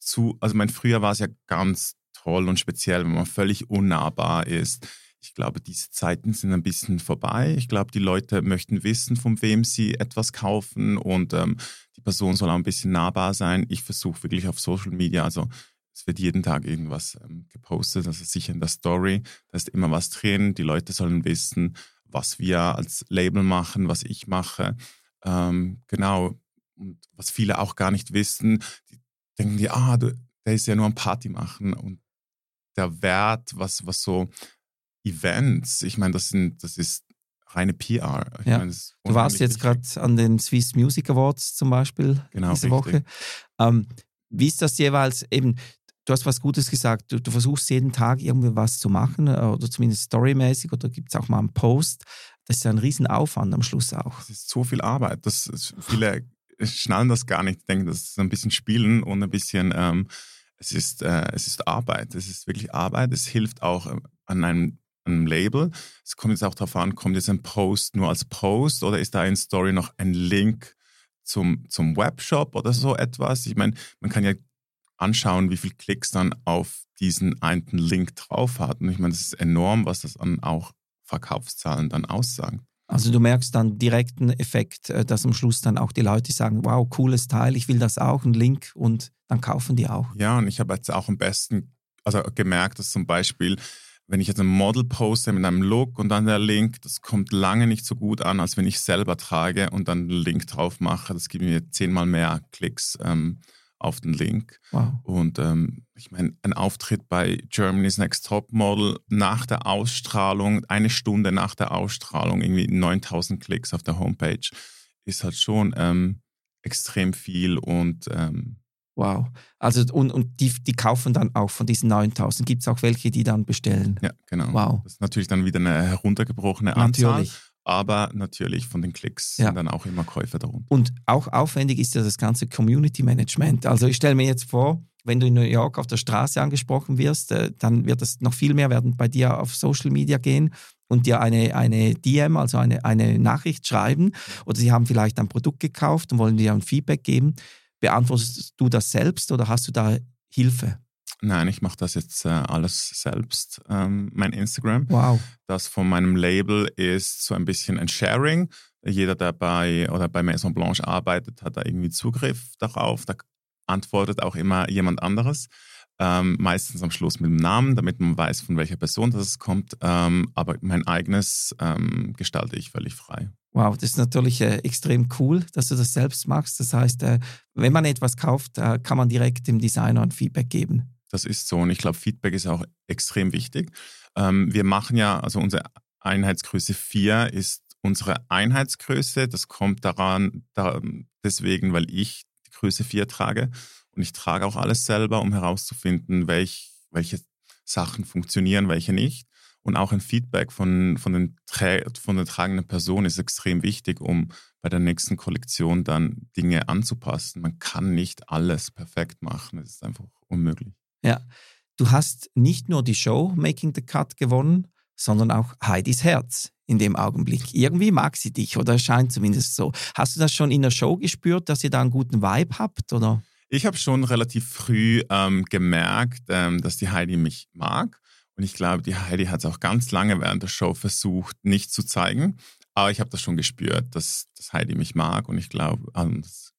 zu, also mein früher war es ja ganz toll und speziell, wenn man völlig unnahbar ist. Ich glaube, diese Zeiten sind ein bisschen vorbei. Ich glaube, die Leute möchten wissen, von wem sie etwas kaufen und ähm, die Person soll auch ein bisschen nahbar sein. Ich versuche wirklich auf Social Media, also es wird jeden Tag irgendwas ähm, gepostet, also sicher in der Story, da ist immer was drin. Die Leute sollen wissen, was wir als Label machen, was ich mache. Ähm, genau. Und was viele auch gar nicht wissen, die denken die, ah, du, der ist ja nur ein Party machen. Und der Wert, was, was so Events, ich meine, das sind, das ist reine PR. Ich
ja.
meine,
du warst jetzt gerade an den Swiss Music Awards zum Beispiel genau, diese richtig. Woche. Ähm, wie ist das jeweils eben? Du hast was Gutes gesagt. Du, du, versuchst jeden Tag irgendwie was zu machen äh, oder zumindest storymäßig oder gibt es auch mal einen Post. Das ist ja ein Riesenaufwand am Schluss auch.
Es ist so viel Arbeit. Das ist, viele schnallen das gar nicht, denken, das ist ein bisschen Spielen und ein bisschen, ähm, es, ist, äh, es ist Arbeit. Es ist wirklich Arbeit. Es hilft auch äh, an einem, einem Label. Es kommt jetzt auch darauf an, kommt jetzt ein Post nur als Post oder ist da in Story noch ein Link zum, zum Webshop oder so etwas? Ich meine, man kann ja anschauen, wie viele Klicks dann auf diesen einen Link drauf hat. Und ich meine, das ist enorm, was das dann auch Verkaufszahlen dann aussagen.
Also du merkst dann direkten Effekt, äh, dass am Schluss dann auch die Leute sagen, wow, cooles Teil, ich will das auch, ein Link und dann kaufen die auch.
Ja, und ich habe jetzt auch am besten also gemerkt, dass zum Beispiel, wenn ich jetzt ein Model poste mit einem Look und dann der Link, das kommt lange nicht so gut an, als wenn ich selber trage und dann einen Link drauf mache. Das gibt mir zehnmal mehr Klicks. Ähm, auf den Link.
Wow.
Und ähm, ich meine, ein Auftritt bei Germany's Next Top Model nach der Ausstrahlung, eine Stunde nach der Ausstrahlung, irgendwie 9000 Klicks auf der Homepage, ist halt schon ähm, extrem viel und ähm,
Wow. Also und, und die, die kaufen dann auch von diesen 9000. Gibt es auch welche, die dann bestellen?
Ja, genau.
Wow.
Das ist natürlich dann wieder eine heruntergebrochene
Natürlich.
Anzahl aber natürlich von den Klicks
Ja.
sind dann auch immer Käufer darunter.
Und auch aufwendig ist ja das ganze Community Management. Also ich stelle mir jetzt vor, wenn du in New York auf der Straße angesprochen wirst, äh, dann wird es noch viel mehr werden bei dir auf Social Media gehen und dir eine, eine DM, also eine, eine Nachricht schreiben. Oder sie haben vielleicht ein Produkt gekauft und wollen dir ein Feedback geben. Beantwortest du das selbst oder hast du da Hilfe?
Nein, ich mache das jetzt äh, alles selbst, ähm, mein Instagram.
Wow.
Das von meinem Label ist so ein bisschen ein Sharing. Jeder, der bei oder bei Maison Blanche arbeitet, hat da irgendwie Zugriff darauf. Da antwortet auch immer jemand anderes. Ähm, meistens am Schluss mit dem Namen, damit man weiß, von welcher Person das kommt. Ähm, aber mein eigenes ähm, gestalte ich völlig frei.
Wow, das ist natürlich äh, extrem cool, dass du das selbst machst. Das heißt, äh, wenn man etwas kauft, äh, kann man direkt dem Designer ein Feedback geben.
Das ist so und ich glaube, Feedback ist auch extrem wichtig. Ähm, wir machen ja, also unsere Einheitsgröße 4 ist unsere Einheitsgröße. Das kommt daran, da, deswegen, weil ich die Größe 4 trage und ich trage auch alles selber, um herauszufinden, welch, welche Sachen funktionieren, welche nicht. Und auch ein Feedback von, von, den, von der tragenden Person ist extrem wichtig, um bei der nächsten Kollektion dann Dinge anzupassen. Man kann nicht alles perfekt machen. Das ist einfach unmöglich.
Ja, du hast nicht nur die Show Making the Cut gewonnen, sondern auch Heidis Herz in dem Augenblick. Irgendwie mag sie dich oder scheint zumindest so. Hast du das schon in der Show gespürt, dass ihr da einen guten Vibe habt oder?
Ich habe schon relativ früh ähm, gemerkt, ähm, dass die Heidi mich mag. Und ich glaube, die Heidi hat es auch ganz lange während der Show versucht, nicht zu zeigen. Aber ich habe das schon gespürt, dass, dass Heidi mich mag. Und ich glaube, ähm, das-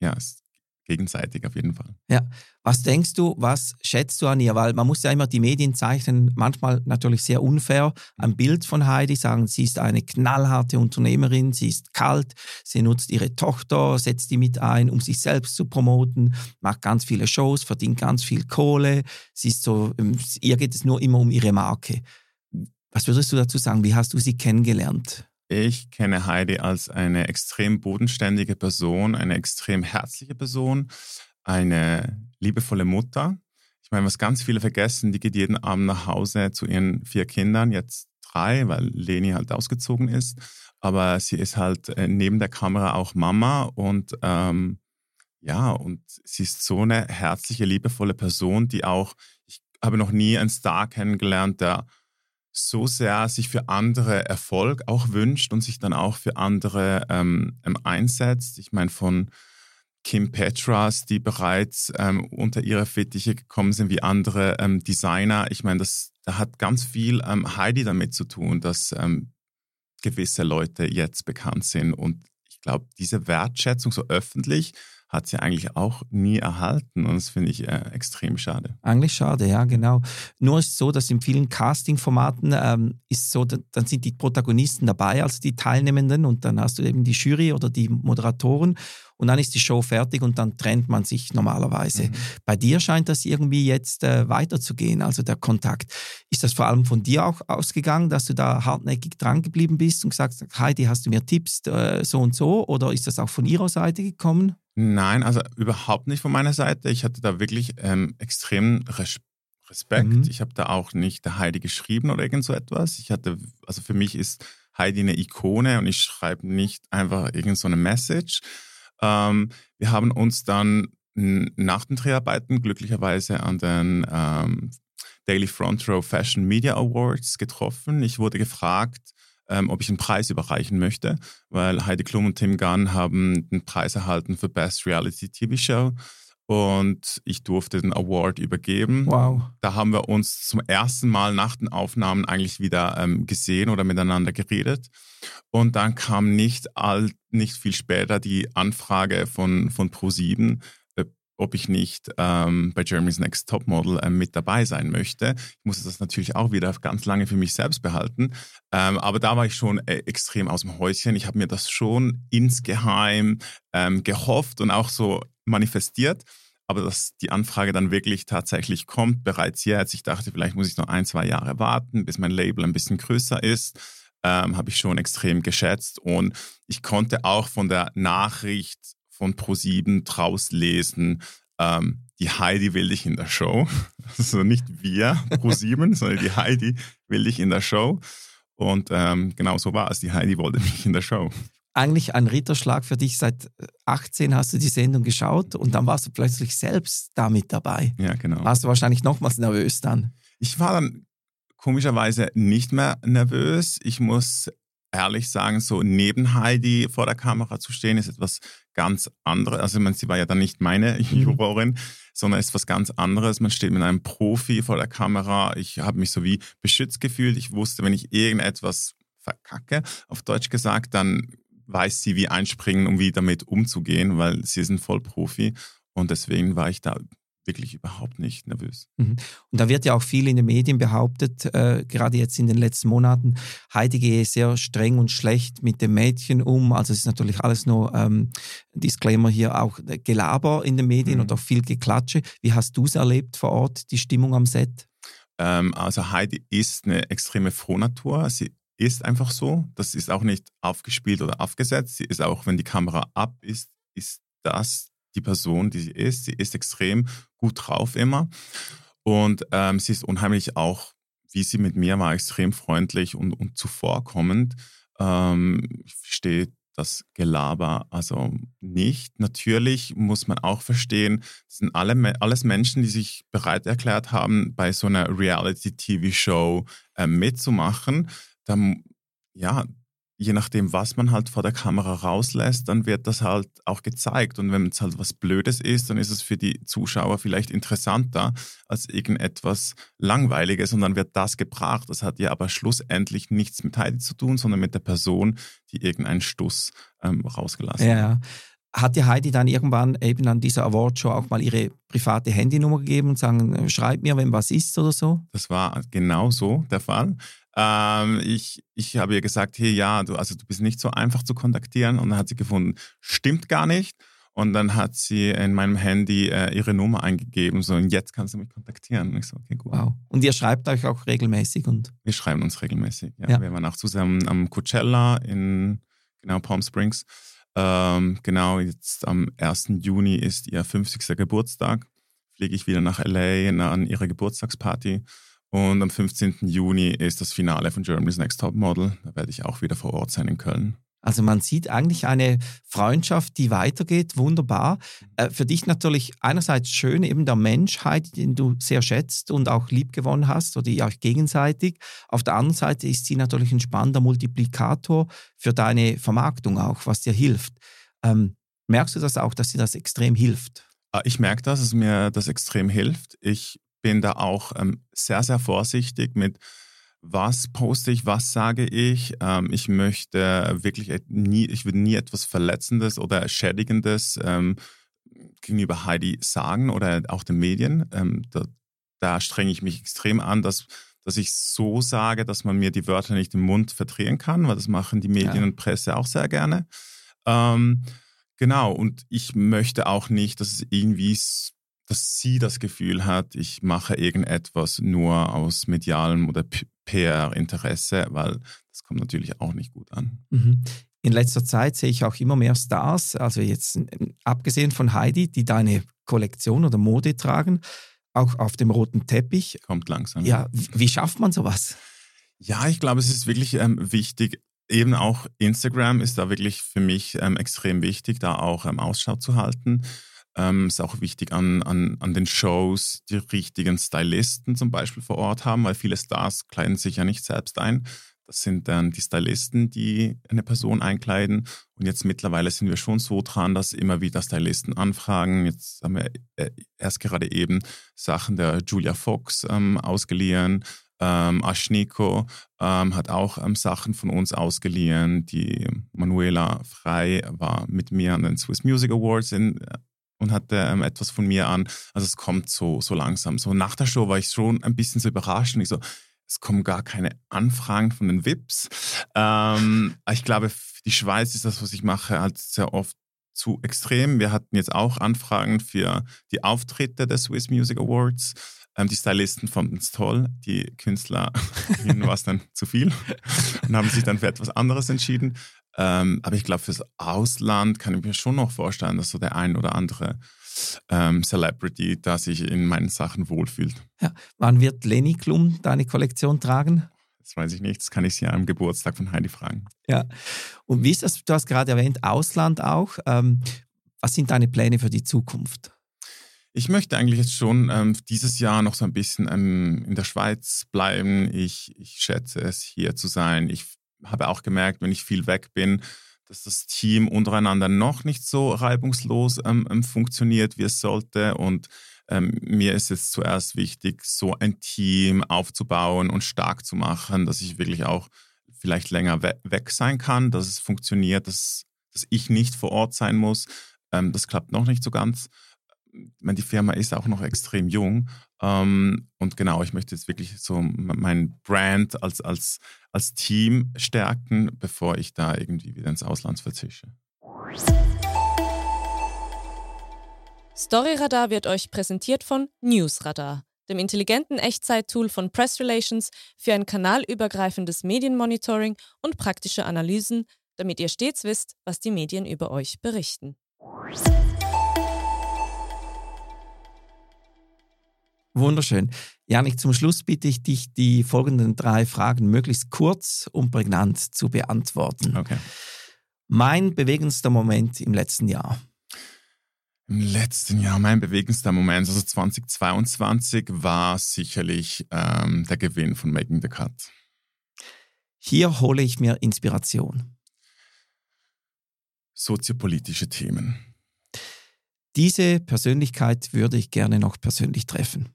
ja, es gegenseitig auf jeden Fall.
Ja. Was denkst du, was schätzt du an ihr? Weil man muss ja immer die Medien zeichnen, manchmal natürlich sehr unfair, ein Bild von Heidi, sagen, sie ist eine knallharte Unternehmerin, sie ist kalt, sie nutzt ihre Tochter, setzt die mit ein, um sich selbst zu promoten, macht ganz viele Shows, verdient ganz viel Kohle, sie ist so, ähm, ihr geht es nur immer um ihre Marke. Was würdest du dazu sagen? Wie hast du sie kennengelernt?
Ich kenne Heidi als eine extrem bodenständige Person, eine extrem herzliche Person, eine liebevolle Mutter. Ich meine, was ganz viele vergessen, die geht jeden Abend nach Hause zu ihren vier Kindern, jetzt drei, weil Leni halt ausgezogen ist. Aber sie ist halt äh, neben der Kamera auch Mama und ähm, ja, und sie ist so eine herzliche, liebevolle Person, die auch, ich habe noch nie einen Star kennengelernt, der so sehr sich für andere Erfolg auch wünscht und sich dann auch für andere ähm, ähm, einsetzt. Ich meine, von Kim Petras, die bereits ähm, unter ihre Fittiche gekommen sind, wie andere ähm, Designer. Ich meine, das, da hat ganz viel ähm, Heidi damit zu tun, dass ähm, gewisse Leute jetzt bekannt sind. Und ich glaube, diese Wertschätzung so öffentlich hat sie eigentlich auch nie erhalten. Und das finde ich äh, extrem schade.
Eigentlich schade, ja, genau. Nur ist es so, dass in vielen Casting-Formaten ähm, ist so, da- dann sind die Protagonisten dabei, also die Teilnehmenden, und dann hast du eben die Jury oder die Moderatoren und dann ist die Show fertig und dann trennt man sich normalerweise.
Mhm.
Bei dir scheint das irgendwie jetzt äh, weiterzugehen, also der Kontakt. Ist das vor allem von dir auch ausgegangen, dass du da hartnäckig dran geblieben bist und gesagt hast, Heidi, hast du mir Tipps äh, so und so? Oder ist das auch von ihrer Seite gekommen?
Nein, also überhaupt nicht von meiner Seite. Ich hatte da wirklich ähm, extrem Res Respekt.
Mhm.
Ich habe da auch nicht der Heidi geschrieben oder irgend so etwas. Ich hatte, also für mich ist Heidi eine Ikone und ich schreibe nicht einfach irgendeine so Message. Ähm, wir haben uns dann nach den Dreharbeiten glücklicherweise an den ähm, Daily Front Row Fashion Media Awards getroffen. Ich wurde gefragt, ähm, ob ich einen Preis überreichen möchte, weil Heidi Klum und Tim Gunn haben den Preis erhalten für Best Reality TV Show und ich durfte den Award übergeben.
Wow.
Da haben wir uns zum ersten Mal nach den Aufnahmen eigentlich wieder ähm, gesehen oder miteinander geredet. Und dann kam nicht, all, nicht viel später die Anfrage von, von Pro7, äh, ob ich nicht ähm, bei Jeremy's Next Topmodel äh, mit dabei sein möchte. Ich musste das natürlich auch wieder ganz lange für mich selbst behalten. Ähm, aber da war ich schon äh, extrem aus dem Häuschen. Ich habe mir das schon insgeheim ähm, gehofft und auch so manifestiert. Aber dass die Anfrage dann wirklich tatsächlich kommt, bereits jetzt. Ich dachte, vielleicht muss ich noch ein, zwei Jahre warten, bis mein Label ein bisschen größer ist. Ähm, habe ich schon extrem geschätzt. Und ich konnte auch von der Nachricht von Pro7 draus lesen, ähm, die Heidi will dich in der Show. Also nicht wir, Pro7, sondern die Heidi will dich in der Show. Und ähm, genau so war es. Die Heidi wollte mich in der Show
eigentlich ein Ritterschlag für dich. Seit 18 hast du die Sendung geschaut und dann warst du plötzlich selbst damit dabei.
Ja, genau.
Warst du wahrscheinlich nochmals nervös dann?
Ich war dann komischerweise nicht mehr nervös. Ich muss ehrlich sagen, so neben Heidi vor der Kamera zu stehen, ist etwas ganz anderes. Also, ich meine, sie war ja dann nicht meine mhm. Jurorin, sondern ist was ganz anderes. Man steht mit einem Profi vor der Kamera. Ich habe mich so wie beschützt gefühlt. Ich wusste, wenn ich irgendetwas verkacke, auf Deutsch gesagt, dann weiß sie, wie einspringen, um wie damit umzugehen, weil sie ist ein Vollprofi. Und deswegen war ich da wirklich überhaupt nicht nervös.
Mhm. Und da wird ja auch viel in den Medien behauptet, äh, gerade jetzt in den letzten Monaten, Heidi gehe sehr streng und schlecht mit dem Mädchen um. Also es ist natürlich alles nur ähm, Disclaimer hier auch Gelaber in den Medien mhm. und auch viel Geklatsche. Wie hast du es erlebt vor Ort, die Stimmung am Set?
Ähm, also Heidi ist eine extreme Frohnatur. Sie ist einfach so. Das ist auch nicht aufgespielt oder aufgesetzt. Sie ist auch, wenn die Kamera ab ist, ist das die Person, die sie ist. Sie ist extrem gut drauf immer. Und ähm, sie ist unheimlich auch, wie sie mit mir war, extrem freundlich und, und zuvorkommend. Ähm, ich verstehe das Gelaber also nicht. Natürlich muss man auch verstehen, das sind alle, alles Menschen, die sich bereit erklärt haben, bei so einer Reality-TV-Show äh, mitzumachen dann, ja, je nachdem, was man halt vor der Kamera rauslässt, dann wird das halt auch gezeigt. Und wenn es halt was Blödes ist, dann ist es für die Zuschauer vielleicht interessanter als irgendetwas Langweiliges und dann wird das gebracht. Das hat ja aber schlussendlich nichts mit Heidi zu tun, sondern mit der Person, die irgendeinen Stuss ähm, rausgelassen
ja. hat. Hat dir Heidi dann irgendwann eben an dieser Awardshow auch mal ihre private Handynummer gegeben und sagen, schreib mir, wenn was ist oder so?
Das war genau so der Fall. Ähm, ich, ich habe ihr gesagt, hey, ja, du, also du bist nicht so einfach zu kontaktieren. Und dann hat sie gefunden, stimmt gar nicht. Und dann hat sie in meinem Handy äh, ihre Nummer eingegeben, so, und jetzt kannst du mich kontaktieren. Und ich so, okay, gut.
Wow. Und ihr schreibt euch auch regelmäßig? und?
Wir schreiben uns regelmäßig, ja. ja. Wir waren auch zusammen am Coachella in, genau, Palm Springs. Ähm, genau, jetzt am 1. Juni ist ihr 50. Geburtstag. Fliege ich wieder nach LA an ihre Geburtstagsparty. Und am 15. Juni ist das Finale von Germany's Next Top Model. Da werde ich auch wieder vor Ort sein in Köln.
Also man sieht eigentlich eine Freundschaft, die weitergeht, wunderbar. Äh, für dich natürlich einerseits schön, eben der Menschheit, den du sehr schätzt und auch lieb gewonnen hast oder ihr euch gegenseitig. Auf der anderen Seite ist sie natürlich ein spannender Multiplikator für deine Vermarktung auch, was dir hilft. Ähm, merkst du das auch, dass dir das extrem hilft?
Ah, ich merke das, dass mir das extrem hilft. Ich bin da auch ähm, sehr, sehr vorsichtig mit, was poste ich, was sage ich. Ähm, ich möchte wirklich nie, ich würde nie etwas Verletzendes oder Schädigendes ähm, gegenüber Heidi sagen oder auch den Medien. Ähm, da, da, strenge ich mich extrem an, dass, dass ich so sage, dass man mir die Wörter nicht im Mund verdrehen kann, weil das machen die Medien ja. und Presse auch sehr gerne. Ähm, genau, und ich möchte auch nicht, dass es irgendwie dass sie das Gefühl hat, ich mache irgendetwas nur aus medialem oder PR-Interesse, weil das kommt natürlich auch nicht gut an.
Mhm. In letzter Zeit sehe ich auch immer mehr Stars, also jetzt abgesehen von Heidi, die deine Kollektion oder Mode tragen, auch auf dem roten Teppich.
Kommt langsam.
Ja, wie schafft man sowas?
Ja, ich glaube, es ist wirklich ähm, wichtig, eben auch Instagram ist da wirklich für mich ähm, extrem wichtig, da auch ähm, Ausschau zu halten. Ähm, ist auch wichtig an, an, an den Shows die richtigen Stylisten zum Beispiel vor Ort haben, weil viele Stars kleiden sich ja nicht selbst ein. Das sind dann die Stylisten, die eine Person einkleiden. Und jetzt mittlerweile sind wir schon so dran, dass immer wieder Stylisten anfragen. Jetzt haben wir äh, erst gerade eben Sachen der Julia Fox ähm, ausgeliehen. Ähm, Aschniko ähm, hat auch ähm, Sachen von uns ausgeliehen. Die Manuela Frei war mit mir an den Swiss Music Awards in, und hatte ähm, etwas von mir an. Also es kommt so, so langsam. So nach der Show war ich schon ein bisschen so überrascht. Und ich so, es kommen gar keine Anfragen von den VIPs. Ähm, ich glaube, für die Schweiz ist das, was ich mache, halt sehr oft zu extrem. Wir hatten jetzt auch Anfragen für die Auftritte der Swiss Music Awards. Ähm, die Stylisten fanden es toll, die Künstler, ihnen war es dann zu viel und haben sich dann für etwas anderes entschieden. Ähm, aber ich glaube, fürs Ausland kann ich mir schon noch vorstellen, dass so der ein oder andere ähm, Celebrity da sich in meinen Sachen wohlfühlt.
Ja. Wann wird Leni Klum deine Kollektion tragen?
Das weiß ich nicht, das kann ich sie am Geburtstag von Heidi fragen.
Ja, und wie ist das, du hast gerade erwähnt, Ausland auch. Ähm, was sind deine Pläne für die Zukunft?
Ich möchte eigentlich jetzt schon ähm, dieses Jahr noch so ein bisschen ähm, in der Schweiz bleiben. Ich, ich schätze es, hier zu sein. Ich habe auch gemerkt, wenn ich viel weg bin, dass das Team untereinander noch nicht so reibungslos ähm, ähm funktioniert, wie es sollte. Und ähm, mir ist es zuerst wichtig, so ein Team aufzubauen und stark zu machen, dass ich wirklich auch vielleicht länger we weg sein kann, dass es funktioniert, dass, dass ich nicht vor Ort sein muss. Ähm, das klappt noch nicht so ganz meine, die Firma ist auch noch extrem jung. Ähm, und genau, ich möchte jetzt wirklich so mein Brand als, als, als Team stärken, bevor ich da irgendwie wieder ins Ausland verzische.
Storyradar wird euch präsentiert von Newsradar, dem intelligenten Echtzeit-Tool von Press Relations für ein kanalübergreifendes Medienmonitoring und praktische Analysen, damit ihr stets wisst, was die Medien über euch berichten.
Wunderschön. Janik, zum Schluss bitte ich dich, die folgenden drei Fragen möglichst kurz und prägnant zu beantworten.
Okay.
Mein bewegendster Moment im letzten Jahr.
Im letzten Jahr, mein bewegendster Moment, also 2022, war sicherlich ähm, der Gewinn von Making the Cut.
Hier hole ich mir Inspiration.
Soziopolitische Themen.
Diese Persönlichkeit würde ich gerne noch persönlich treffen.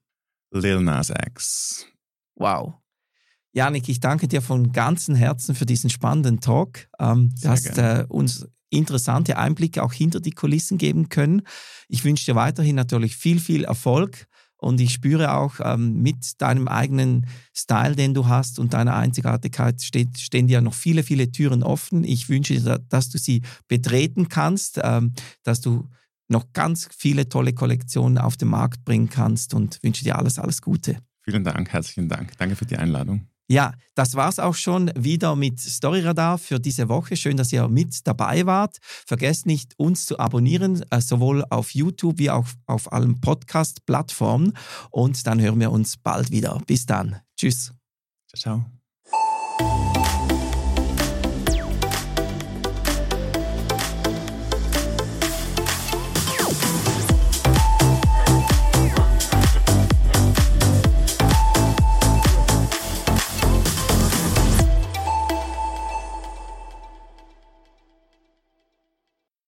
Lil Nas X.
Wow. Janik, ich danke dir von ganzem Herzen für diesen spannenden Talk. Ähm, du hast äh, uns interessante Einblicke auch hinter die Kulissen geben können. Ich wünsche dir weiterhin natürlich viel, viel Erfolg. Und ich spüre auch ähm, mit deinem eigenen Style, den du hast und deiner Einzigartigkeit steht, stehen dir noch viele, viele Türen offen. Ich wünsche dir, dass du sie betreten kannst, ähm, dass du noch ganz viele tolle Kollektionen auf den Markt bringen kannst und wünsche dir alles, alles Gute.
Vielen Dank, herzlichen Dank. Danke für die Einladung.
Ja, das war's auch schon wieder mit Storyradar für diese Woche. Schön, dass ihr mit dabei wart. Vergesst nicht, uns zu abonnieren, äh, sowohl auf YouTube wie auch auf allen Podcast-Plattformen. Und dann hören wir uns bald wieder. Bis dann. Tschüss.
Ciao, ciao.